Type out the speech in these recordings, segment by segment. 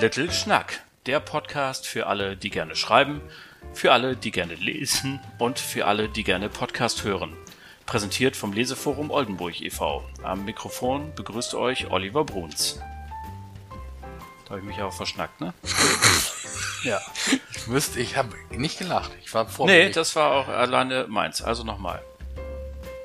Little Schnack, der Podcast für alle, die gerne schreiben, für alle, die gerne lesen und für alle, die gerne Podcast hören. Präsentiert vom Leseforum Oldenburg e.V. Am Mikrofon begrüßt euch Oliver Bruns. Da habe ich mich auch verschnackt, ne? ja. Ich wüsste, ich habe nicht gelacht. Ich war vor. Nee, das war auch alleine meins. Also nochmal.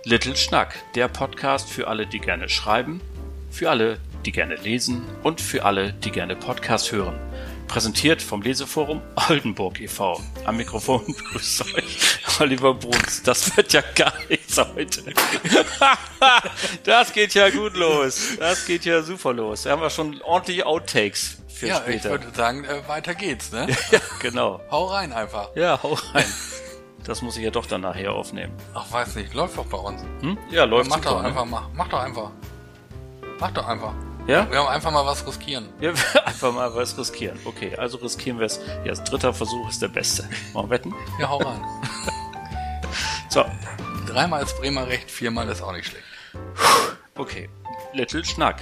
Little Schnack, der Podcast für alle, die gerne schreiben, für alle, die gerne lesen und für alle, die gerne Podcast hören. Präsentiert vom Leseforum Oldenburg e.V. Am Mikrofon begrüßt euch Oliver Bruns. Das wird ja gar nichts heute. das geht ja gut los. Das geht ja super los. Da haben wir schon ordentliche Outtakes für ja, später. ich würde sagen, äh, weiter geht's, ne? ja, genau. Hau rein einfach. Ja, hau rein. Das muss ich ja doch dann nachher aufnehmen. Ach, weiß nicht. Läuft doch bei uns. Hm? Ja, läuft Mach doch super, ne? einfach. Mach doch einfach. Mach doch einfach. Ja? Wir haben einfach mal was riskieren. Ja, einfach mal was riskieren. Okay, also riskieren wir es. Ja, das dritter Versuch ist der beste. Mal wetten? Ja, hau rein. So, Dreimal ist Bremer recht, viermal ist auch nicht schlecht. okay. Little Schnack.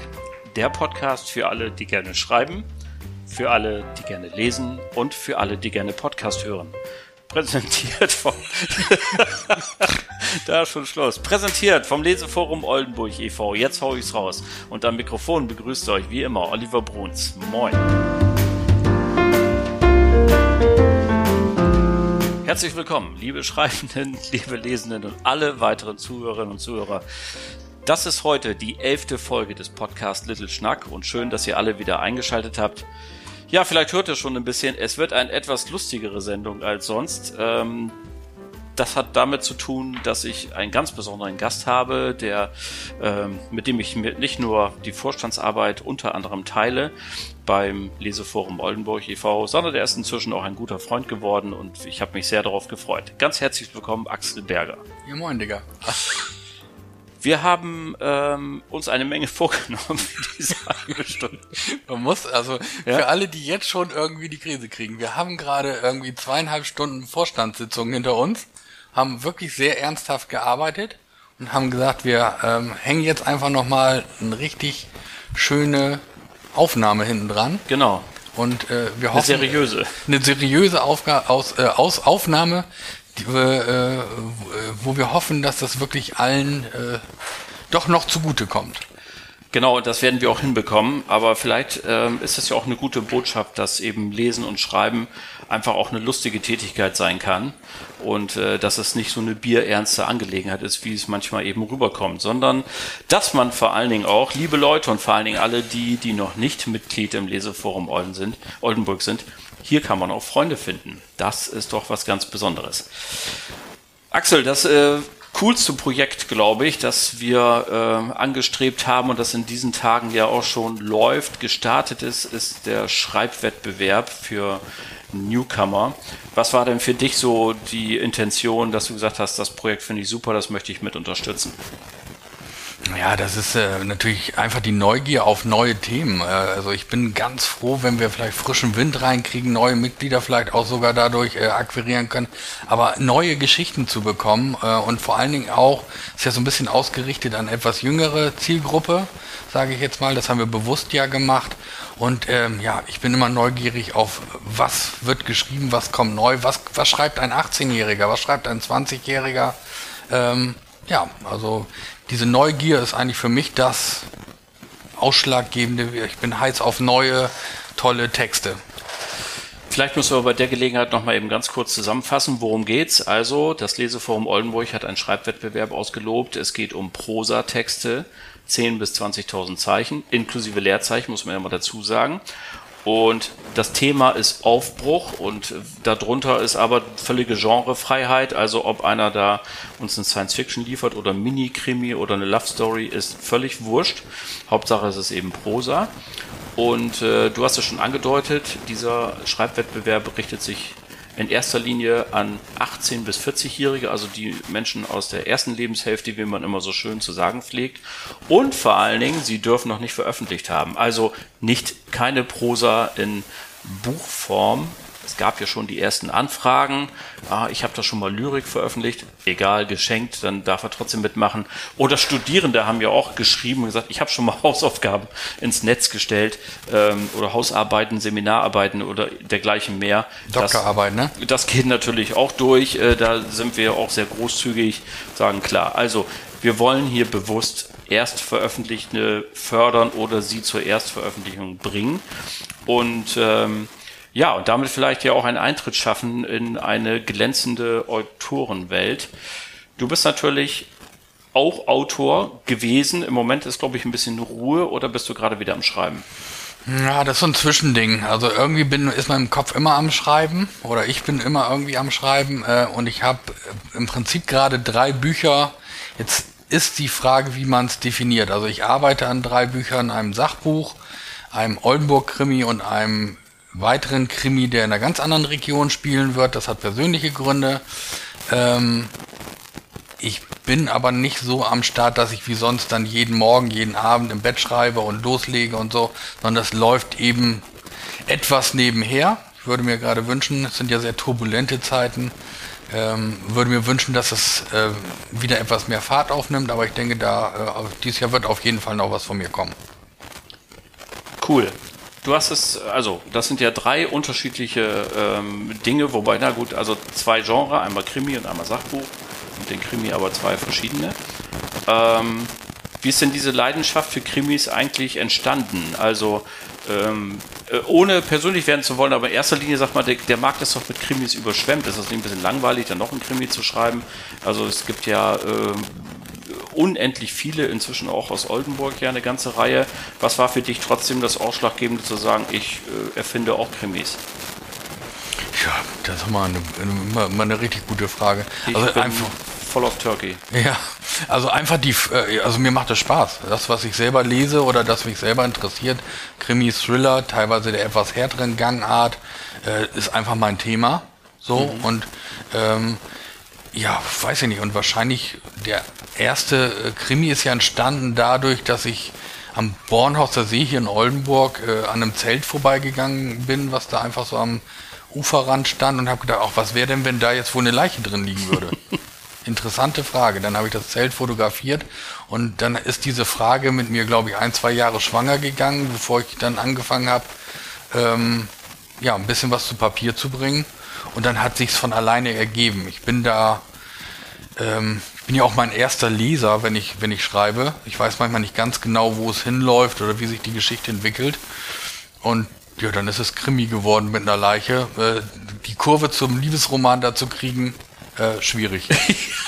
Der Podcast für alle, die gerne schreiben, für alle, die gerne lesen und für alle, die gerne Podcast hören. Präsentiert vom... da schon Schluss. Präsentiert vom Leseforum Oldenburg e.V. Jetzt hau ich's raus. Und am Mikrofon begrüßt euch wie immer Oliver Bruns. Moin. Herzlich willkommen, liebe Schreibenden, liebe Lesenden und alle weiteren Zuhörerinnen und Zuhörer. Das ist heute die elfte Folge des Podcasts Little Schnack und schön, dass ihr alle wieder eingeschaltet habt. Ja, vielleicht hört ihr schon ein bisschen, es wird eine etwas lustigere Sendung als sonst. Ähm, das hat damit zu tun, dass ich einen ganz besonderen Gast habe, der, ähm, mit dem ich mir nicht nur die Vorstandsarbeit unter anderem teile beim Leseforum Oldenburg e.V., sondern der ist inzwischen auch ein guter Freund geworden und ich habe mich sehr darauf gefreut. Ganz herzlich willkommen, Axel Berger. Ja, moin, Digga. Wir haben ähm, uns eine Menge vorgenommen für diese halbe Stunde. Man muss, also Ja? für alle, die jetzt schon irgendwie die Krise kriegen, wir haben gerade irgendwie zweieinhalb Stunden Vorstandssitzung hinter uns, haben wirklich sehr ernsthaft gearbeitet und haben gesagt, wir ähm, hängen jetzt einfach nochmal eine richtig schöne Aufnahme hinten dran. Genau, Und äh, wir eine hoffen, seriöse. eine seriöse Aufga aus, äh, aus Aufnahme, äh, äh, wo wir hoffen, dass das wirklich allen äh, doch noch zugute kommt. Genau, das werden wir auch hinbekommen. Aber vielleicht ähm, ist es ja auch eine gute Botschaft, dass eben Lesen und Schreiben einfach auch eine lustige Tätigkeit sein kann und äh, dass es nicht so eine bierernste Angelegenheit ist, wie es manchmal eben rüberkommt, sondern dass man vor allen Dingen auch, liebe Leute und vor allen Dingen alle die, die noch nicht Mitglied im Leseforum Olden sind, Oldenburg sind, hier kann man auch Freunde finden. Das ist doch was ganz Besonderes. Axel, das äh, coolste Projekt, glaube ich, das wir äh, angestrebt haben und das in diesen Tagen ja auch schon läuft, gestartet ist, ist der Schreibwettbewerb für Newcomer. Was war denn für dich so die Intention, dass du gesagt hast, das Projekt finde ich super, das möchte ich mit unterstützen? Ja, das ist äh, natürlich einfach die Neugier auf neue Themen. Äh, also ich bin ganz froh, wenn wir vielleicht frischen Wind reinkriegen, neue Mitglieder vielleicht auch sogar dadurch äh, akquirieren können. Aber neue Geschichten zu bekommen äh, und vor allen Dingen auch, ist ja so ein bisschen ausgerichtet an etwas jüngere Zielgruppe, sage ich jetzt mal. Das haben wir bewusst ja gemacht. Und ähm, ja, ich bin immer neugierig auf, was wird geschrieben, was kommt neu, was, was schreibt ein 18-Jähriger, was schreibt ein 20-Jähriger. Ähm, ja, also diese Neugier ist eigentlich für mich das Ausschlaggebende. Ich bin heiß auf neue, tolle Texte. Vielleicht müssen wir bei der Gelegenheit nochmal eben ganz kurz zusammenfassen, worum geht's. Also, das Leseforum Oldenburg hat einen Schreibwettbewerb ausgelobt. Es geht um Prosatexte, 10.000 bis 20.000 Zeichen, inklusive Leerzeichen, muss man ja mal dazu sagen. Und das Thema ist Aufbruch und darunter ist aber völlige Genrefreiheit. Also ob einer da uns eine Science Fiction liefert oder Mini-Krimi oder eine Love Story ist völlig wurscht. Hauptsache es ist eben Prosa. Und äh, du hast es schon angedeutet, dieser Schreibwettbewerb richtet sich in erster Linie an 18- bis 40-Jährige, also die Menschen aus der ersten Lebenshälfte, wie man immer so schön zu sagen pflegt. Und vor allen Dingen, sie dürfen noch nicht veröffentlicht haben. Also nicht keine Prosa in Buchform, es gab ja schon die ersten Anfragen. Ah, ich habe da schon mal Lyrik veröffentlicht. Egal, geschenkt, dann darf er trotzdem mitmachen. Oder Studierende haben ja auch geschrieben und gesagt, ich habe schon mal Hausaufgaben ins Netz gestellt ähm, oder Hausarbeiten, Seminararbeiten oder dergleichen mehr. Doktorarbeit, ne? Das geht natürlich auch durch. Äh, da sind wir auch sehr großzügig, sagen klar. Also wir wollen hier bewusst Erstveröffentlichte fördern oder sie zur Erstveröffentlichung bringen. Und ähm, ja, und damit vielleicht ja auch einen Eintritt schaffen in eine glänzende Autorenwelt. Du bist natürlich auch Autor gewesen. Im Moment ist, glaube ich, ein bisschen Ruhe oder bist du gerade wieder am Schreiben? Ja, das ist so ein Zwischending. Also irgendwie bin, ist mein Kopf immer am Schreiben oder ich bin immer irgendwie am Schreiben äh, und ich habe äh, im Prinzip gerade drei Bücher. Jetzt ist die Frage, wie man es definiert. Also ich arbeite an drei Büchern, einem Sachbuch, einem Oldenburg-Krimi und einem weiteren Krimi, der in einer ganz anderen Region spielen wird. Das hat persönliche Gründe. Ähm, ich bin aber nicht so am Start, dass ich wie sonst dann jeden Morgen, jeden Abend im Bett schreibe und loslege und so, sondern das läuft eben etwas nebenher. Ich würde mir gerade wünschen, es sind ja sehr turbulente Zeiten, ähm, würde mir wünschen, dass es äh, wieder etwas mehr Fahrt aufnimmt, aber ich denke, da äh, dieses Jahr wird auf jeden Fall noch was von mir kommen. Cool. Du hast es, also das sind ja drei unterschiedliche ähm, Dinge, wobei, na gut, also zwei Genre, einmal Krimi und einmal Sachbuch und den Krimi aber zwei verschiedene. Ähm, wie ist denn diese Leidenschaft für Krimis eigentlich entstanden? Also ähm, äh, ohne persönlich werden zu wollen, aber in erster Linie sagt man, der, der, Markt ist doch mit Krimis überschwemmt. Ist das nicht ein bisschen langweilig, dann noch ein Krimi zu schreiben? Also es gibt ja äh, unendlich viele, inzwischen auch aus Oldenburg ja eine ganze Reihe. Was war für dich trotzdem das Ausschlaggebende zu sagen, ich äh, erfinde auch Krimis? Ja, das ist mal eine, mal eine richtig gute Frage. Ich also einfach voll auf Turkey. Ja, also einfach die, äh, also mir macht das Spaß. Das, was ich selber lese oder das mich selber interessiert, Krimi, Thriller, teilweise der etwas härteren Gangart, äh, ist einfach mein Thema. So mhm. und ähm, ja, weiß ich nicht. Und wahrscheinlich der erste äh, Krimi ist ja entstanden dadurch, dass ich am Bornhauser See hier in Oldenburg äh, an einem Zelt vorbeigegangen bin, was da einfach so am Uferrand stand und habe gedacht, auch was wäre denn, wenn da jetzt wohl eine Leiche drin liegen würde? Interessante Frage. Dann habe ich das Zelt fotografiert und dann ist diese Frage mit mir, glaube ich, ein, zwei Jahre schwanger gegangen, bevor ich dann angefangen habe, ähm, ja, ein bisschen was zu Papier zu bringen. Und dann hat sich's von alleine ergeben. Ich bin da, ähm, ich bin ja auch mein erster Leser, wenn ich, wenn ich schreibe. Ich weiß manchmal nicht ganz genau, wo es hinläuft oder wie sich die Geschichte entwickelt. Und ja, dann ist es Krimi geworden mit einer Leiche. Äh, die Kurve zum Liebesroman dazu kriegen, äh, schwierig.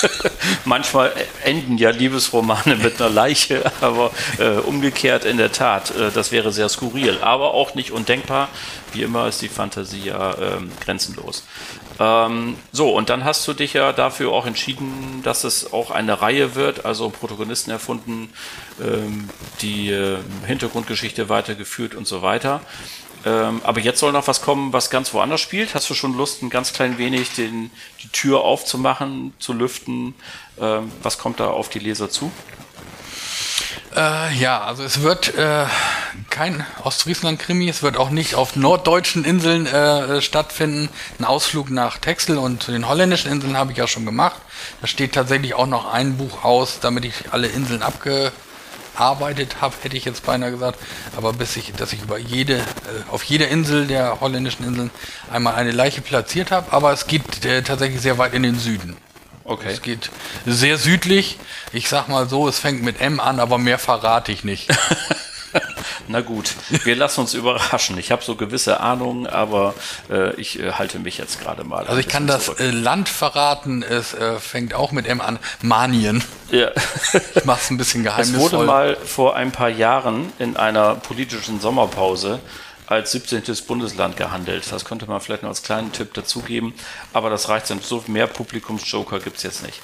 Manchmal enden ja Liebesromane mit einer Leiche, aber äh, umgekehrt in der Tat, äh, das wäre sehr skurril, aber auch nicht undenkbar. Wie immer ist die Fantasie ja ähm, grenzenlos. Ähm, so, und dann hast du dich ja dafür auch entschieden, dass es auch eine Reihe wird, also Protagonisten erfunden, ähm, die äh, Hintergrundgeschichte weitergeführt und so weiter. Ähm, aber jetzt soll noch was kommen, was ganz woanders spielt. Hast du schon Lust, ein ganz klein wenig den, die Tür aufzumachen, zu lüften? Ähm, was kommt da auf die Leser zu? Äh, ja, also es wird äh, kein Ostfriesland-Krimi, es wird auch nicht auf norddeutschen Inseln äh, stattfinden. Ein Ausflug nach Texel und zu den holländischen Inseln habe ich ja schon gemacht. Da steht tatsächlich auch noch ein Buch aus, damit ich alle Inseln abge gearbeitet habe, hätte ich jetzt beinahe gesagt. Aber bis ich, dass ich über jede, äh, auf jeder Insel der holländischen Inseln einmal eine Leiche platziert habe. Aber es geht äh, tatsächlich sehr weit in den Süden. Okay. Es geht sehr südlich. Ich sag mal so, es fängt mit M an, aber mehr verrate ich nicht. Na gut, wir lassen uns überraschen. Ich habe so gewisse Ahnungen, aber äh, ich äh, halte mich jetzt gerade mal. Also ich kann das äh, Land verraten, es äh, fängt auch mit M an. Manien. Ja. ich mache es ein bisschen geheimnisvoll. Es wurde mal vor ein paar Jahren in einer politischen Sommerpause als 17. Bundesland gehandelt. Das könnte man vielleicht noch als kleinen Tipp dazugeben, aber das reicht dann. So mehr Publikumsjoker gibt es jetzt nicht.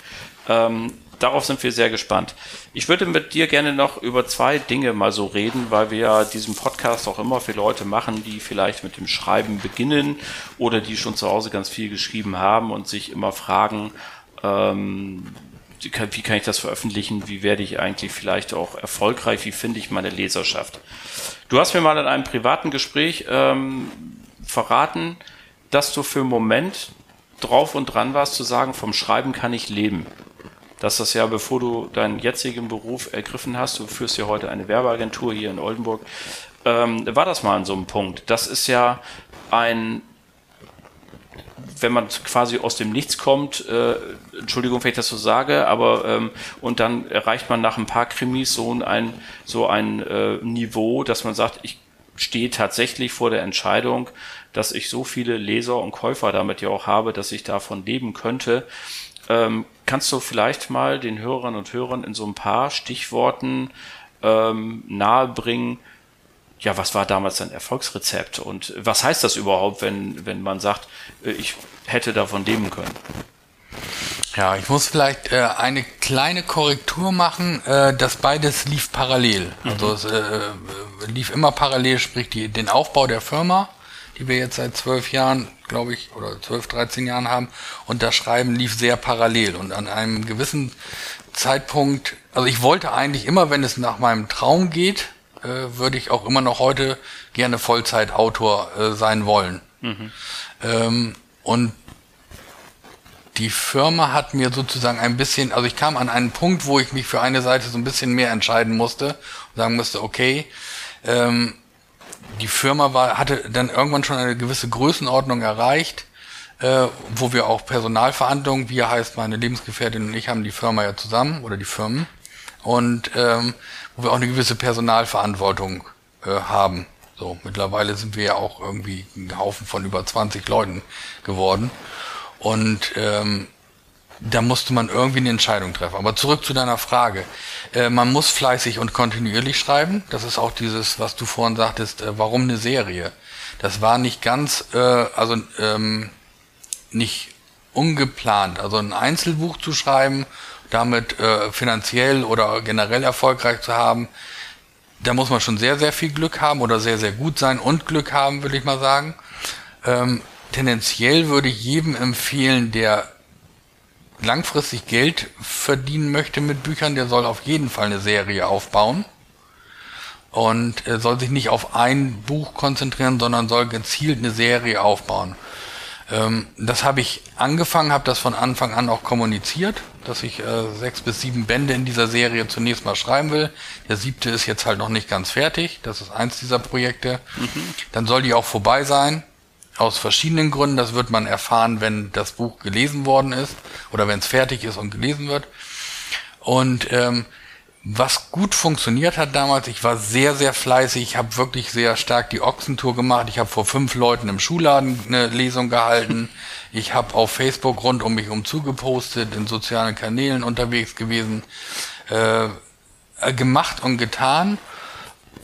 Ähm, darauf sind wir sehr gespannt. Ich würde mit dir gerne noch über zwei Dinge mal so reden, weil wir ja diesen Podcast auch immer für Leute machen, die vielleicht mit dem Schreiben beginnen oder die schon zu Hause ganz viel geschrieben haben und sich immer fragen, ähm, wie kann ich das veröffentlichen? Wie werde ich eigentlich vielleicht auch erfolgreich? Wie finde ich meine Leserschaft? Du hast mir mal in einem privaten Gespräch ähm, verraten, dass du für einen Moment drauf und dran warst zu sagen, vom Schreiben kann ich leben? Dass das ja, bevor du deinen jetzigen Beruf ergriffen hast, du führst ja heute eine Werbeagentur hier in Oldenburg, ähm, war das mal an so einem Punkt? Das ist ja ein wenn man quasi aus dem Nichts kommt, äh, Entschuldigung, wenn ich das so sage, aber ähm, und dann erreicht man nach ein paar Krimis so ein so ein äh, Niveau, dass man sagt, ich stehe tatsächlich vor der Entscheidung, dass ich so viele Leser und Käufer damit ja auch habe, dass ich davon leben könnte. Ähm, kannst du vielleicht mal den Hörerinnen und Hörern in so ein paar Stichworten ähm, nahebringen, ja, was war damals dein Erfolgsrezept und was heißt das überhaupt, wenn, wenn man sagt, äh, ich hätte davon leben können? Ja, ich muss vielleicht äh, eine kleine Korrektur machen. Äh, das beides lief parallel. Mhm. Also es äh, lief immer parallel, sprich die, den Aufbau der Firma, die wir jetzt seit zwölf Jahren, glaube ich, oder zwölf, dreizehn Jahren haben, und das Schreiben lief sehr parallel. Und an einem gewissen Zeitpunkt, also ich wollte eigentlich immer, wenn es nach meinem Traum geht, äh, würde ich auch immer noch heute gerne Vollzeitautor äh, sein wollen. Mhm. Ähm, und die Firma hat mir sozusagen ein bisschen, also ich kam an einen Punkt, wo ich mich für eine Seite so ein bisschen mehr entscheiden musste und sagen musste, okay, ähm, die Firma war, hatte dann irgendwann schon eine gewisse Größenordnung erreicht, äh, wo wir auch Personalverhandlungen, wie heißt meine Lebensgefährtin und ich haben die Firma ja zusammen oder die Firmen und ähm, wo wir auch eine gewisse Personalverantwortung äh, haben. So, mittlerweile sind wir ja auch irgendwie ein Haufen von über 20 Leuten geworden. Und ähm, da musste man irgendwie eine Entscheidung treffen. Aber zurück zu deiner Frage. Äh, man muss fleißig und kontinuierlich schreiben. Das ist auch dieses, was du vorhin sagtest, äh, warum eine Serie? Das war nicht ganz, äh, also ähm, nicht ungeplant. Also ein Einzelbuch zu schreiben damit äh, finanziell oder generell erfolgreich zu haben, da muss man schon sehr, sehr viel Glück haben oder sehr, sehr gut sein und Glück haben, würde ich mal sagen. Ähm, tendenziell würde ich jedem empfehlen, der langfristig Geld verdienen möchte mit Büchern, der soll auf jeden Fall eine Serie aufbauen und er soll sich nicht auf ein Buch konzentrieren, sondern soll gezielt eine Serie aufbauen. Ähm, das habe ich angefangen, habe das von Anfang an auch kommuniziert, dass ich äh, sechs bis sieben Bände in dieser Serie zunächst mal schreiben will. Der siebte ist jetzt halt noch nicht ganz fertig. Das ist eins dieser Projekte. Mhm. Dann soll die auch vorbei sein. Aus verschiedenen Gründen. Das wird man erfahren, wenn das Buch gelesen worden ist oder wenn es fertig ist und gelesen wird. Und ähm, was gut funktioniert hat damals, ich war sehr, sehr fleißig, ich habe wirklich sehr stark die Ochsentour gemacht, ich habe vor fünf Leuten im Schulladen eine Lesung gehalten, ich habe auf Facebook rund um mich um zugepostet, in sozialen Kanälen unterwegs gewesen, äh, gemacht und getan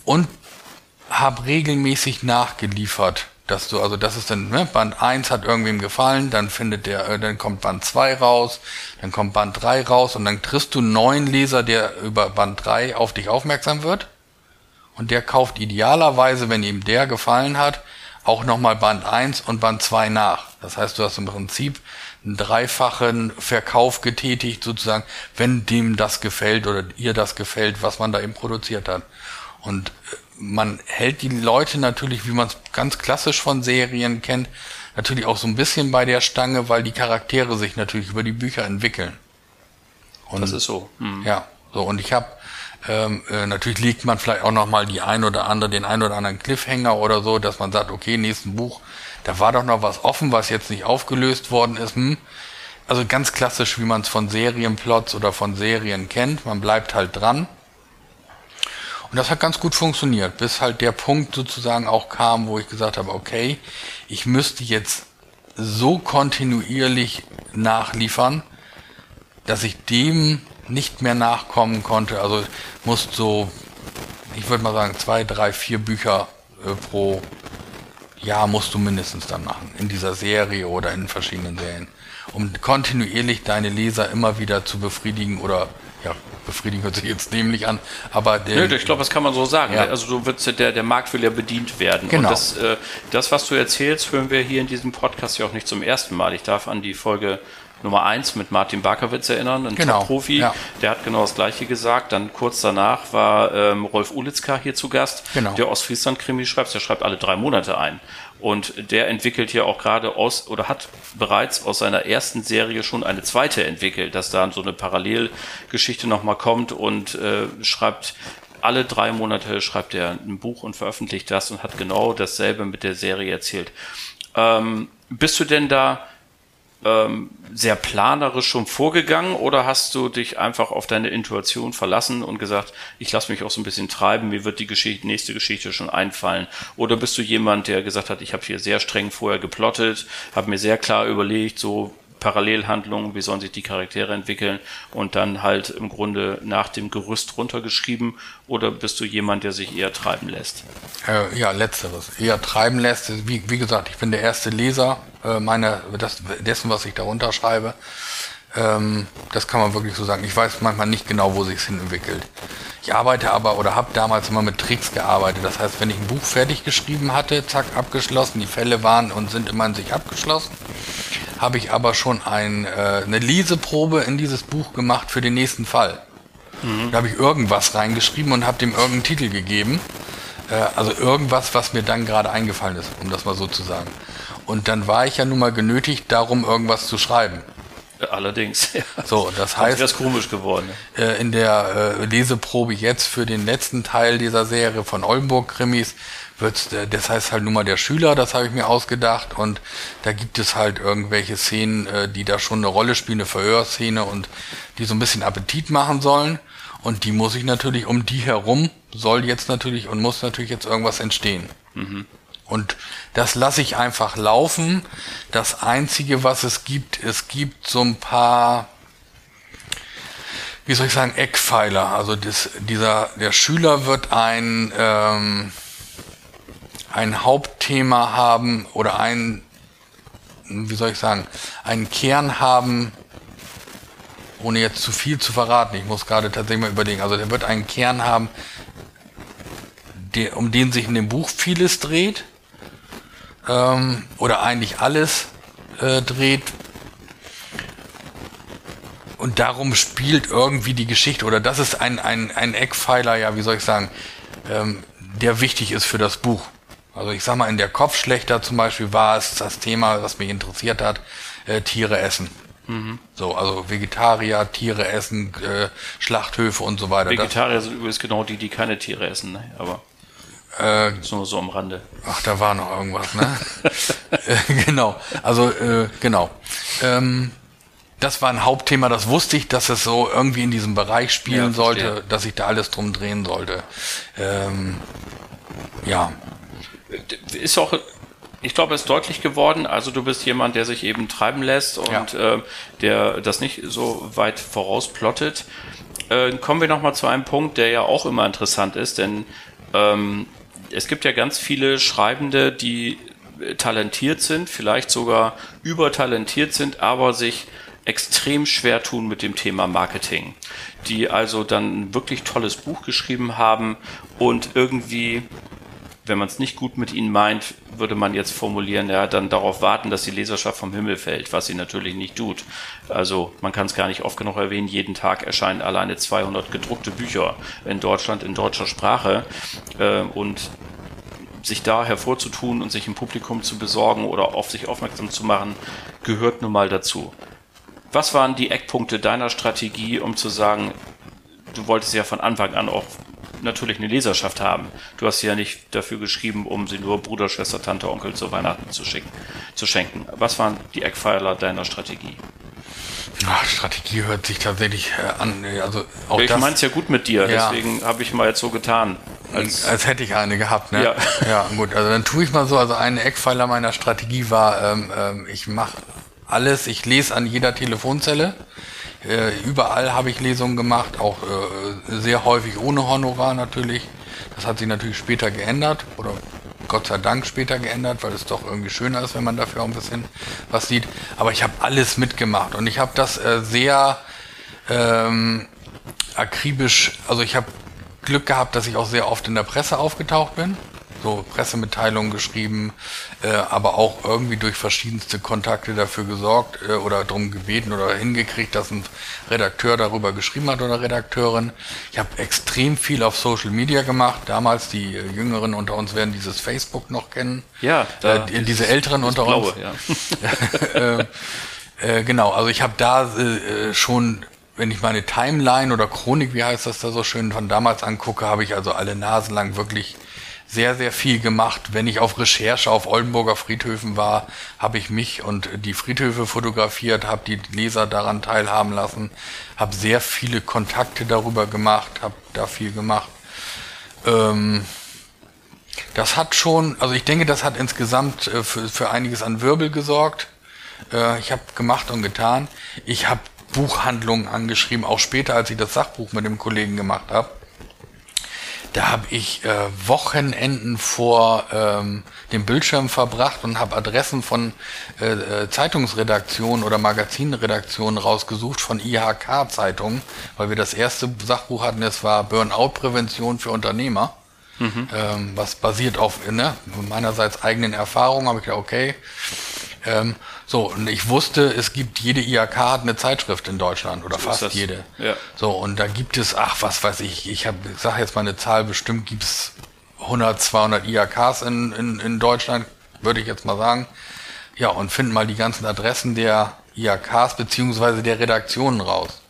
und habe regelmäßig nachgeliefert dass du, also das ist dann, ne, Band 1 hat irgendwem gefallen, dann findet der, äh, dann kommt Band 2 raus, dann kommt Band 3 raus und dann triffst du einen neuen Leser, der über Band 3 auf dich aufmerksam wird. Und der kauft idealerweise, wenn ihm der gefallen hat, auch nochmal Band 1 und Band 2 nach. Das heißt, du hast im Prinzip einen dreifachen Verkauf getätigt, sozusagen, wenn dem das gefällt oder ihr das gefällt, was man da eben produziert hat. Und äh, man hält die Leute natürlich, wie man es ganz klassisch von Serien kennt, natürlich auch so ein bisschen bei der Stange, weil die Charaktere sich natürlich über die Bücher entwickeln. Und, das ist so. Mhm. Ja, so und ich habe ähm, äh, natürlich legt man vielleicht auch noch mal die ein oder andere, den ein oder anderen Cliffhanger oder so, dass man sagt, okay, nächsten Buch, da war doch noch was offen, was jetzt nicht aufgelöst worden ist. Hm. Also ganz klassisch, wie man es von Serienplots oder von Serien kennt. Man bleibt halt dran. Und das hat ganz gut funktioniert, bis halt der Punkt sozusagen auch kam, wo ich gesagt habe, okay, ich müsste jetzt so kontinuierlich nachliefern, dass ich dem nicht mehr nachkommen konnte. Also muss so, ich würde mal sagen, zwei, drei, vier Bücher äh, pro Jahr musst du mindestens dann machen. In dieser Serie oder in verschiedenen Serien. Um kontinuierlich deine Leser immer wieder zu befriedigen oder ja, befriedigen hört sich jetzt nämlich an, aber der, Nö, ich glaube, das kann man so sagen. Ja. Also du wirst der, der Markt will ja bedient werden. Genau. Und das, äh, das, was du erzählst, hören wir hier in diesem Podcast ja auch nicht zum ersten Mal. Ich darf an die Folge Nummer 1 mit Martin Barkowitz erinnern, ein Genau, Top-Profi. ja. Der hat genau das Gleiche gesagt. Dann kurz danach war ähm, Rolf Ulitzka hier zu Gast, Genau. der Ostfriesland-Krimi schreibt. Der schreibt alle drei Monate ein. Und der entwickelt hier auch gerade aus oder hat bereits aus seiner ersten Serie schon eine zweite entwickelt, dass da so eine Parallelgeschichte nochmal kommt und äh, schreibt alle drei Monate schreibt er ein Buch und veröffentlicht das und hat genau dasselbe mit der Serie erzählt. Ähm, bist du denn da ähm, sehr planerisch schon vorgegangen oder hast du dich einfach auf deine Intuition verlassen und gesagt, ich lasse mich auch so ein bisschen treiben, mir wird die Geschichte, nächste Geschichte schon einfallen? Oder bist du jemand, der gesagt hat, ich habe hier sehr streng vorher geplottet, habe mir sehr klar überlegt, so Parallelhandlungen, wie sollen sich die Charaktere entwickeln und dann halt im Grunde nach dem Gerüst runtergeschrieben? Oder bist du jemand, der sich eher treiben lässt? Äh, ja, letzteres. Eher treiben lässt. Wie, wie gesagt, ich bin der erste Leser äh, meiner, das, dessen, was ich darunter schreibe. Ähm, das kann man wirklich so sagen. Ich weiß manchmal nicht genau, wo sich hin entwickelt. Ich arbeite aber oder habe damals immer mit Tricks gearbeitet. Das heißt, wenn ich ein Buch fertig geschrieben hatte, zack, abgeschlossen, die Fälle waren und sind immer in sich abgeschlossen, habe ich aber schon ein, äh, eine Leseprobe in dieses Buch gemacht für den nächsten Fall. Da habe ich irgendwas reingeschrieben und habe dem irgendeinen Titel gegeben. Äh, also irgendwas, was mir dann gerade eingefallen ist, um das mal so zu sagen. Und dann war ich ja nun mal genötigt, darum irgendwas zu schreiben. Allerdings, ja. So, das heißt, es komisch geworden. ne? äh, in der äh, Leseprobe jetzt für den letzten Teil dieser Serie von Oldenburg Krimis wird's, äh, das heißt halt nun mal der Schüler, das habe ich mir ausgedacht und da gibt es halt irgendwelche Szenen, äh, die da schon eine Rolle spielen, eine Verhörszene und die so ein bisschen Appetit machen sollen und die muss ich natürlich um die herum soll jetzt natürlich und muss natürlich jetzt irgendwas entstehen. Und das lasse ich einfach laufen. Das Einzige, was es gibt, es gibt so ein paar, wie soll ich sagen, Eckpfeiler. Also das, dieser, der Schüler wird ein, ähm, ein Hauptthema haben oder ein, wie soll ich sagen, einen Kern haben, ohne jetzt zu viel zu verraten. Ich muss gerade tatsächlich mal überlegen. Also der wird einen Kern haben, der, um den sich in dem Buch vieles dreht ähm, oder eigentlich alles äh, dreht. Und darum spielt irgendwie die Geschichte, oder das ist ein, ein, ein Eckpfeiler, ja, wie soll ich sagen, ähm, der wichtig ist für das Buch. Also ich sag mal, in der Kopfschlechter zum Beispiel war es das Thema, was mich interessiert hat, äh, Tiere essen. So, also Vegetarier, Tiere essen, äh, Schlachthöfe und so weiter. Das, Vegetarier sind übrigens genau die, die keine Tiere essen, ne? aber äh, ist nur so am Rande. Ach, da war noch irgendwas, ne? Äh, genau, also äh, genau. Ähm, das war ein Hauptthema, das wusste ich, dass es so irgendwie in diesem Bereich spielen Ja, sollte, dass ich da alles drum drehen sollte. Ähm, ja, Ist auch, ich glaube, es ist deutlich geworden. Also du bist jemand, der sich eben treiben lässt und äh, der das nicht so weit vorausplottet. Äh, kommen wir nochmal zu einem Punkt, der ja auch immer interessant ist, denn ähm, es gibt ja ganz viele Schreibende, die äh, talentiert sind, vielleicht sogar übertalentiert sind, aber sich extrem schwer tun mit dem Thema Marketing. Die also dann ein wirklich tolles Buch geschrieben haben und irgendwie wenn man es nicht gut mit ihnen meint, würde man jetzt formulieren, ja, dann darauf warten, dass die Leserschaft vom Himmel fällt, was sie natürlich nicht tut. Also man kann es gar nicht oft genug erwähnen, jeden Tag erscheinen alleine 200 gedruckte Bücher in Deutschland in deutscher Sprache äh, und sich da hervorzutun und sich im Publikum zu besorgen oder auf sich aufmerksam zu machen, gehört nun mal dazu. Was waren die Eckpunkte deiner Strategie, um zu sagen, du wolltest ja von Anfang an auch natürlich eine Leserschaft haben. Du hast sie ja nicht dafür geschrieben, um sie nur Bruder, Schwester, Tante, Onkel zu Weihnachten zu, schicken, zu schenken. Was waren die Eckpfeiler deiner Strategie? Ach, Strategie hört sich tatsächlich äh, an. äh, Also auch ich meine es ja gut mit dir, Ja. deswegen habe ich mal jetzt so getan. Als, als hätte ich eine gehabt, ne? Ja. ja, gut. Also dann tue ich mal so. Also ein Eckpfeiler meiner Strategie war, ähm, ähm, ich mache alles. Ich lese an jeder Telefonzelle. Äh, überall habe ich Lesungen gemacht, auch äh, sehr häufig ohne Honorar natürlich. Das hat sich natürlich später geändert oder Gott sei Dank später geändert, weil es doch irgendwie schöner ist, wenn man dafür auch ein bisschen was sieht. Aber ich habe alles mitgemacht und ich habe das äh, sehr ähm, akribisch, also ich habe Glück gehabt, dass ich auch sehr oft in der Presse aufgetaucht bin. So Pressemitteilungen geschrieben, äh, aber auch irgendwie durch verschiedenste Kontakte dafür gesorgt äh, oder darum gebeten oder hingekriegt, dass ein Redakteur darüber geschrieben hat oder Redakteurin. Ich habe extrem viel auf Social Media gemacht. Damals, die äh, Jüngeren unter uns werden dieses Facebook noch kennen. Ja, da, äh, diese Älteren unter blaue, uns. Ja. äh, äh, genau, also ich habe da äh, schon wenn ich meine Timeline oder Chronik, wie heißt das da so schön, von damals angucke, habe ich also alle Nasen lang wirklich sehr, sehr viel gemacht. Wenn ich auf Recherche auf Oldenburger Friedhöfen war, habe ich mich und die Friedhöfe fotografiert, habe die Leser daran teilhaben lassen, habe sehr viele Kontakte darüber gemacht, habe da viel gemacht. Ähm, das hat schon, also ich denke, das hat insgesamt äh, für, für einiges an Wirbel gesorgt. Äh, ich habe gemacht und getan. Ich habe Buchhandlungen angeschrieben, auch später, als ich das Sachbuch mit dem Kollegen gemacht habe. Da habe ich äh, Wochenenden vor ähm, dem Bildschirm verbracht und habe Adressen von äh, äh Zeitungsredaktionen oder Magazinredaktionen rausgesucht von IHK-Zeitungen, weil wir das erste Sachbuch hatten, das war Burnout-Prävention für Unternehmer. Mhm. Ähm, was basiert auf ne, meinerseits eigenen Erfahrungen, habe ich gedacht, okay, ähm, so, und ich wusste, es gibt, jede IHK hat eine Zeitschrift in Deutschland oder so fast jede. Ja. So, und da gibt es, ach, was weiß ich, ich habe, ich sage jetzt mal eine Zahl, bestimmt gibt es 100, 200 IHKs in, in, in Deutschland, würde ich jetzt mal sagen. Ja, und finden mal die ganzen Adressen der IHKs beziehungsweise der Redaktionen raus.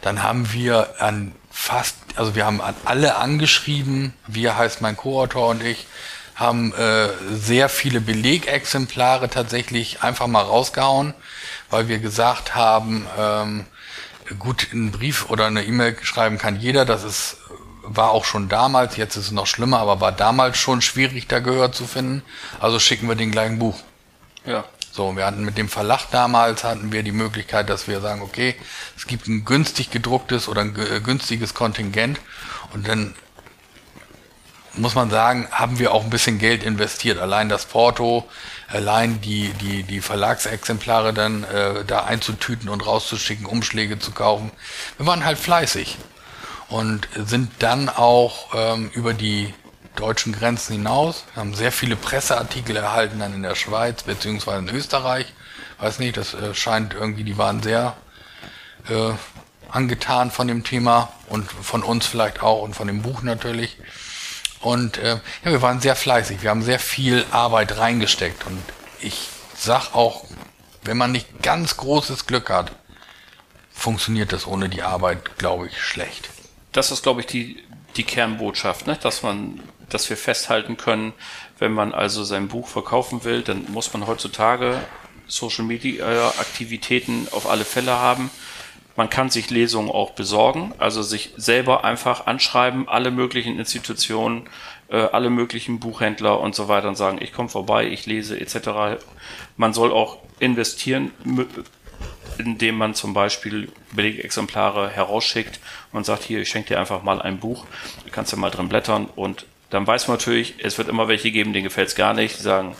Dann haben wir an fast, also wir haben an alle angeschrieben, wir heißt mein Co-Autor und ich, haben äh, sehr viele Belegexemplare tatsächlich einfach mal rausgehauen, weil wir gesagt haben, ähm, gut, einen Brief oder eine E-Mail schreiben kann jeder, das ist war auch schon damals, jetzt ist es noch schlimmer, aber war damals schon schwierig, da Gehör zu finden. Also schicken wir den gleichen Buch. Ja. So, wir hatten mit dem Verlag damals hatten wir die Möglichkeit, dass wir sagen, okay, es gibt ein günstig gedrucktes oder ein günstiges Kontingent und dann muss man sagen, haben wir auch ein bisschen Geld investiert. Allein das Porto, allein die, die, die Verlagsexemplare dann äh, da einzutüten und rauszuschicken, Umschläge zu kaufen. Wir waren halt fleißig und sind dann auch ähm, über die deutschen Grenzen hinaus. Wir haben sehr viele Presseartikel erhalten dann in der Schweiz beziehungsweise in Österreich. Weiß nicht, das äh, scheint irgendwie, die waren sehr äh, angetan von dem Thema und von uns vielleicht auch und von dem Buch natürlich. Und äh, ja, wir waren sehr fleißig, wir haben sehr viel Arbeit reingesteckt. Und ich sag auch, wenn man nicht ganz großes Glück hat, funktioniert das ohne die Arbeit, glaube ich, schlecht. Das ist, glaube ich, die, die Kernbotschaft, ne? dass man, dass wir festhalten können, wenn man also sein Buch verkaufen will, dann muss man heutzutage Social Media Aktivitäten auf alle Fälle haben. Man kann sich Lesungen auch besorgen, also sich selber einfach anschreiben, alle möglichen Institutionen, äh, alle möglichen Buchhändler und so weiter und sagen, ich komme vorbei, ich lese etc. Man soll auch investieren, indem man zum Beispiel Belegexemplare herausschickt und sagt, hier, ich schenke dir einfach mal ein Buch, du kannst ja mal drin blättern und dann weiß man natürlich, es wird immer welche geben, denen gefällt es gar nicht, die sagen,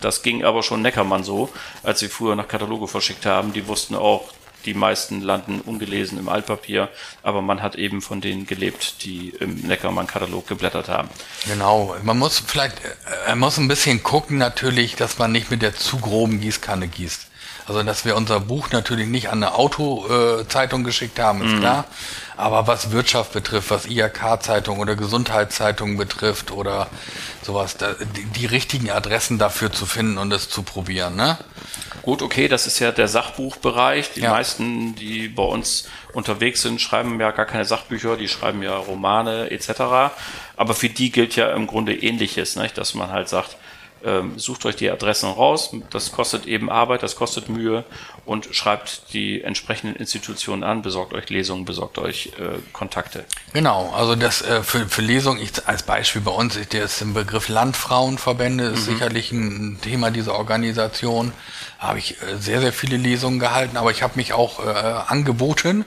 das ging aber schon Neckermann so, als sie früher nach Kataloge verschickt haben. Die wussten auch, die meisten landen ungelesen im Altpapier, aber man hat eben von denen gelebt, die im Neckermann-Katalog geblättert haben. Genau, man muss vielleicht, äh, man muss ein bisschen gucken natürlich, dass man nicht mit der zu groben Gießkanne gießt. Also, dass wir unser Buch natürlich nicht an eine Autozeitung äh, geschickt haben, ist mhm. klar. Aber was Wirtschaft betrifft, was IHK-Zeitung oder Gesundheitszeitung betrifft oder sowas, da, die, die, richtigen Adressen dafür zu finden und es zu probieren, ne? Gut, okay, das ist ja der Sachbuchbereich. Die ja. meisten, die bei uns unterwegs sind, schreiben ja gar keine Sachbücher, die schreiben ja Romane etc. Aber für die gilt ja im Grunde ähnliches, nicht? dass man halt sagt, ähm, sucht euch die Adressen raus, das kostet eben Arbeit, das kostet Mühe und schreibt die entsprechenden Institutionen an, besorgt euch Lesungen, besorgt euch äh, Kontakte. Genau, also das äh, für, für Lesungen, ich, als Beispiel bei uns, ist der ist im Begriff Landfrauenverbände, ist mhm. sicherlich ein Thema dieser Organisation. Habe ich äh, sehr, sehr viele Lesungen gehalten, aber ich habe mich auch äh, angeboten.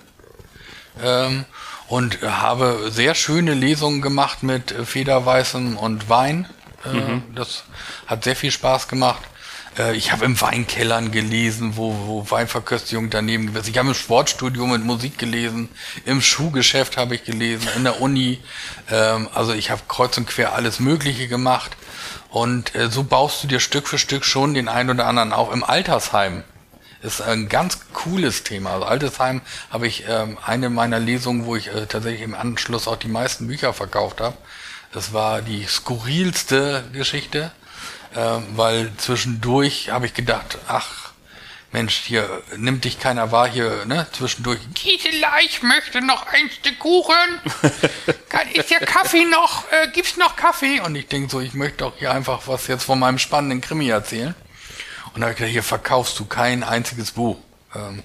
Ähm, und habe sehr schöne Lesungen gemacht mit Federweißem und Wein. Mhm. Das hat sehr viel Spaß gemacht. Äh, ich habe im Weinkellern gelesen, wo, wo Weinverköstigung daneben gewesen Ich habe im Sportstudio mit Musik gelesen, im Schuhgeschäft habe ich gelesen, in der Uni. Ähm, also ich habe kreuz und quer alles Mögliche gemacht. Und äh, so baust du dir Stück für Stück schon den einen oder anderen auf. Im Altersheim ist ein ganz cooles Thema. Also Altersheim habe ich ähm, eine meiner Lesungen, wo ich tatsächlich im Anschluss auch die meisten Bücher verkauft habe. Das war die skurrilste Geschichte äh, weil zwischendurch habe ich gedacht, ach Mensch, hier nimmt dich keiner wahr, hier, ne, zwischendurch. Gisela, ich möchte noch ein Stück Kuchen. Kann, ist der Kaffee noch, äh, gibt's noch Kaffee? Und ich denke so, ich möchte doch hier einfach was jetzt von meinem spannenden Krimi erzählen. Und da habe ich gedacht, hier verkaufst du kein einziges Buch. Ähm,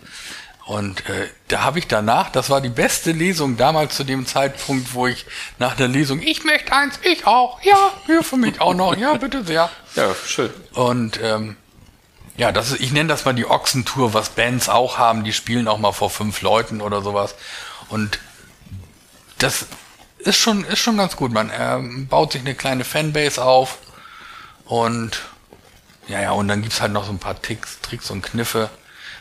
und äh, da habe ich danach, das war die beste Lesung damals zu dem Zeitpunkt, wo ich nach der Lesung, ich möchte eins, ich auch, ja, hier für mich auch noch, ja, bitte sehr. Ja, schön. Und ähm, ja, das ist, ich nenne das mal die Ochsentour, was Bands auch haben, die spielen auch mal vor fünf Leuten oder sowas. Und das ist schon, ist schon ganz gut. Man äh, baut sich eine kleine Fanbase auf und ja, ja, und dann gibt's halt noch so ein paar Ticks, Tricks und Kniffe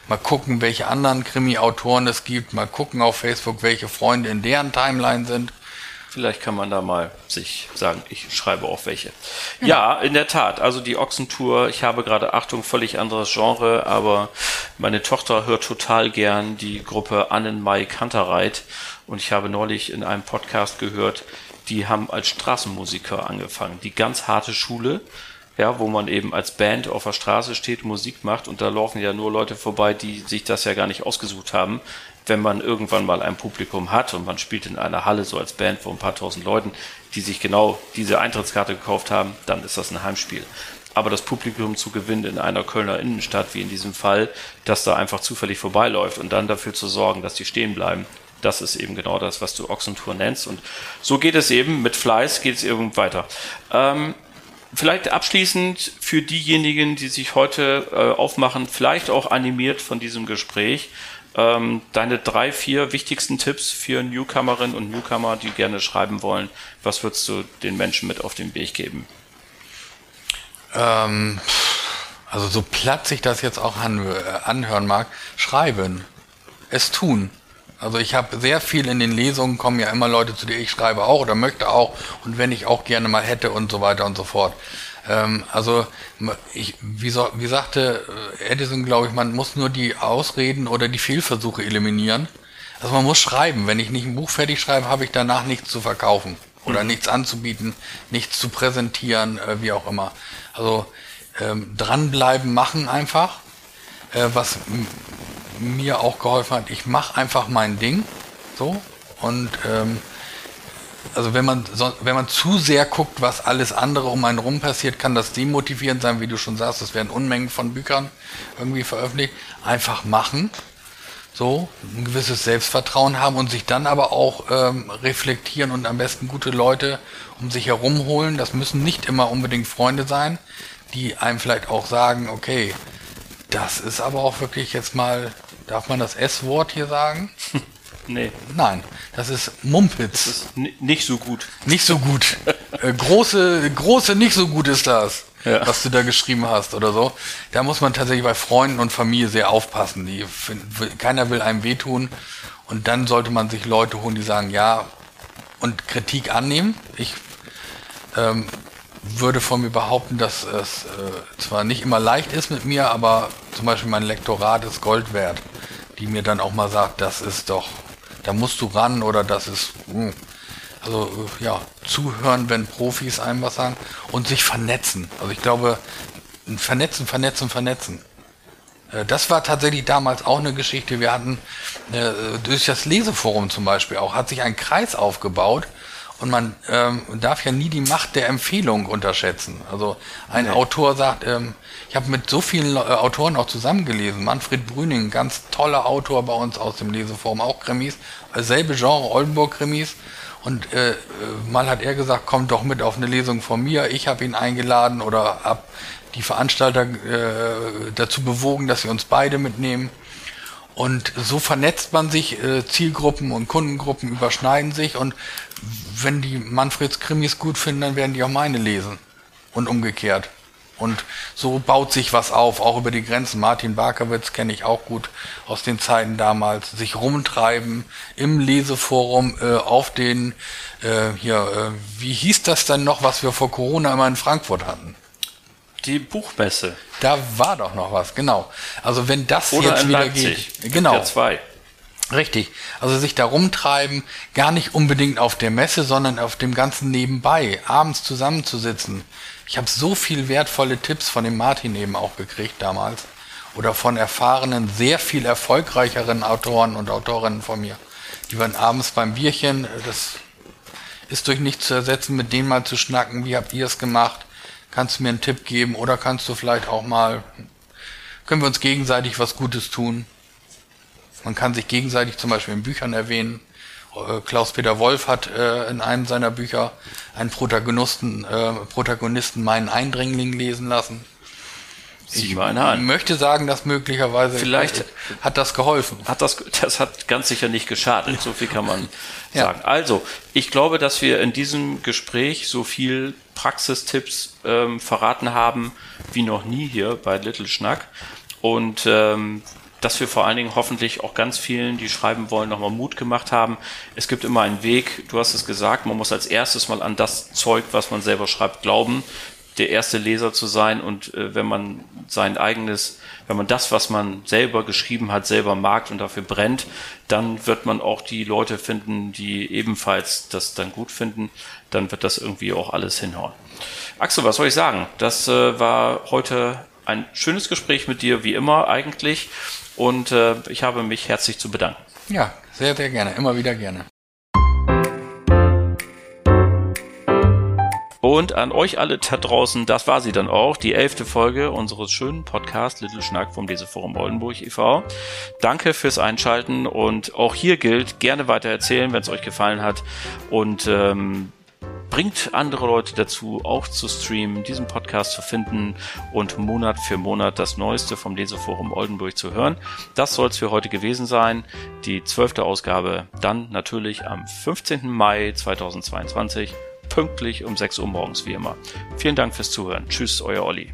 mal gucken, welche anderen Krimi-Autoren es gibt, mal gucken auf Facebook, welche Freunde in deren Timeline sind. Vielleicht kann man da mal sich sagen, ich schreibe auch welche. Ja, ja in der Tat. Also die Ochsentour, ich habe gerade, Achtung, völlig anderes Genre, aber meine Tochter hört total gern die Gruppe Annenmai Kanterreit. Und ich habe neulich in einem Podcast gehört, die haben als Straßenmusiker angefangen. Die ganz harte Schule ja, wo man eben als Band auf der Straße steht, Musik macht und da laufen ja nur Leute vorbei, die sich das ja gar nicht ausgesucht haben. Wenn man irgendwann mal ein Publikum hat und man spielt in einer Halle so als Band vor ein paar tausend Leuten, die sich genau diese Eintrittskarte gekauft haben, dann ist das ein Heimspiel. Aber das Publikum zu gewinnen in einer Kölner Innenstadt, wie in diesem Fall, dass da einfach zufällig vorbeiläuft und dann dafür zu sorgen, dass die stehen bleiben, das ist eben genau das, was du Ochsentour nennst. Und so geht es eben, mit Fleiß geht es irgend weiter. Ähm, Vielleicht abschließend für diejenigen, die sich heute äh, aufmachen, vielleicht auch animiert von diesem Gespräch, ähm, deine drei, vier wichtigsten Tipps für Newcomerinnen und Newcomer, die gerne schreiben wollen. Was würdest du den Menschen mit auf den Weg geben? Ähm, also so platt sich das jetzt auch anhören mag, schreiben, es tun. Also ich habe sehr viel in den Lesungen, kommen ja immer Leute zu dir, ich schreibe auch oder möchte auch und wenn ich auch gerne mal hätte und so weiter und so fort. Ähm, also ich, wie, so, wie sagte äh, Edison, glaube ich, man muss nur die Ausreden oder die Fehlversuche eliminieren. Also man muss schreiben. Wenn ich nicht ein Buch fertig schreibe, habe ich danach nichts zu verkaufen oder mhm. nichts anzubieten, nichts zu präsentieren, äh, wie auch immer. Also ähm, dranbleiben, machen einfach. Äh, was mir auch geholfen hat, ich mache einfach mein Ding. So. Und ähm, also wenn man so, wenn man zu sehr guckt, was alles andere um einen rum passiert, kann das demotivierend sein, wie du schon sagst, es werden Unmengen von Büchern irgendwie veröffentlicht. Einfach machen. So, ein gewisses Selbstvertrauen haben und sich dann aber auch ähm, reflektieren und am besten gute Leute um sich herum holen. Das müssen nicht immer unbedingt Freunde sein, die einem vielleicht auch sagen, okay, das ist aber auch wirklich jetzt mal Darf man das S-Wort hier sagen? Nee. Nein, das ist Mumpitz. Das ist nicht so gut. Nicht so gut. äh, große, große nicht so gut ist das, ja. was du da geschrieben hast oder so. Da muss man tatsächlich bei Freunden und Familie sehr aufpassen. Die, keiner will einem wehtun. Und dann sollte man sich Leute holen, die sagen, ja, und Kritik annehmen. Ich ähm, würde von mir behaupten, dass es äh, zwar nicht immer leicht ist mit mir, aber zum Beispiel mein Lektorat ist Gold wert, die mir dann auch mal sagt, das ist doch, da musst du ran oder das ist, mh. Hm. also äh, ja, zuhören, wenn Profis einem was sagen und sich vernetzen. Also ich glaube, vernetzen, vernetzen, vernetzen. Äh, das war tatsächlich damals auch eine Geschichte. Wir hatten äh, durch das Leseforum zum Beispiel auch, hat sich ein Kreis aufgebaut, und man ähm, darf ja nie die Macht der Empfehlung unterschätzen. Also ein nee. Autor sagt, ähm, ich habe mit so vielen äh, Autoren auch zusammengelesen. Manfred Brüning, ganz toller Autor bei uns aus dem Leseform, auch Krimis, selbe Genre, Oldenburg-Krimis. Und äh, äh, mal hat er gesagt, kommt doch mit auf eine Lesung von mir. Ich habe ihn eingeladen oder habe die Veranstalter äh, dazu bewogen, dass sie uns beide mitnehmen. Und so vernetzt man sich, äh, Zielgruppen und Kundengruppen überschneiden sich und wenn die Manfreds Krimis gut finden, dann werden die auch meine lesen. Und umgekehrt. Und so baut sich was auf, auch über die Grenzen. Martin Barkowitz kenne ich auch gut aus den Zeiten damals. Sich rumtreiben im Leseforum äh, auf den, äh, hier, äh, wie hieß das denn noch, was wir vor Corona immer in Frankfurt hatten? Die Buchmesse. Da war doch noch was, genau. Also wenn das Oder jetzt wieder Leipzig. geht. Genau. Ja, zwei. Richtig. Also sich da rumtreiben, gar nicht unbedingt auf der Messe, sondern auf dem ganzen nebenbei, abends zusammenzusitzen. Ich habe so viel wertvolle Tipps von dem Martin eben auch gekriegt damals. Oder von erfahrenen, sehr viel erfolgreicheren Autoren und Autorinnen von mir. Die waren abends beim Bierchen, das ist durch nichts zu ersetzen, mit denen mal zu schnacken, wie habt ihr es gemacht? Kannst du mir einen Tipp geben oder kannst du vielleicht auch mal, können wir uns gegenseitig was Gutes tun? Man kann sich gegenseitig zum Beispiel in Büchern erwähnen. Äh, Klaus-Peter Wolf hat äh, in einem seiner Bücher einen Protagonisten, äh, Protagonisten meinen Eindringling lesen lassen. Sieh Ich mal einer an. möchte sagen, dass möglicherweise Vielleicht- hat das geholfen. Hat das, das hat ganz sicher nicht geschadet, so viel kann man Ja. sagen. Also, ich glaube, dass wir in diesem Gespräch so viel Praxistipps ähm, verraten haben wie noch nie hier bei Little Schnack. Und ähm, dass wir vor allen Dingen hoffentlich auch ganz vielen, die schreiben wollen, nochmal Mut gemacht haben. Es gibt immer einen Weg, du hast es gesagt, man muss als erstes mal an das Zeug, was man selber schreibt, glauben, der erste Leser zu sein und äh, wenn man sein eigenes, wenn man das, was man selber geschrieben hat, selber mag und dafür brennt, dann wird man auch die Leute finden, die ebenfalls das dann gut finden, dann wird das irgendwie auch alles hinhauen. Axel, was soll ich sagen? Das äh, war heute ein schönes Gespräch mit dir, wie immer eigentlich. Und äh, ich habe mich herzlich zu bedanken. Ja, sehr, sehr gerne. Immer wieder gerne. Und an euch alle da draußen, das war sie dann auch, die elfte Folge unseres schönen Podcasts Little Schnack vom Leseforum Oldenburg e.V. Danke fürs Einschalten und auch hier gilt, gerne weiter erzählen, wenn es euch gefallen hat und ähm, bringt andere Leute dazu, auch zu streamen, diesen Podcast zu finden und Monat für Monat das Neueste vom Leseforum Oldenburg zu hören. Das soll es für heute gewesen sein. Die zwölfte Ausgabe dann natürlich am 15. Mai 2022 pünktlich um 6 Uhr morgens wie immer. Vielen Dank fürs Zuhören. Tschüss, euer Olli.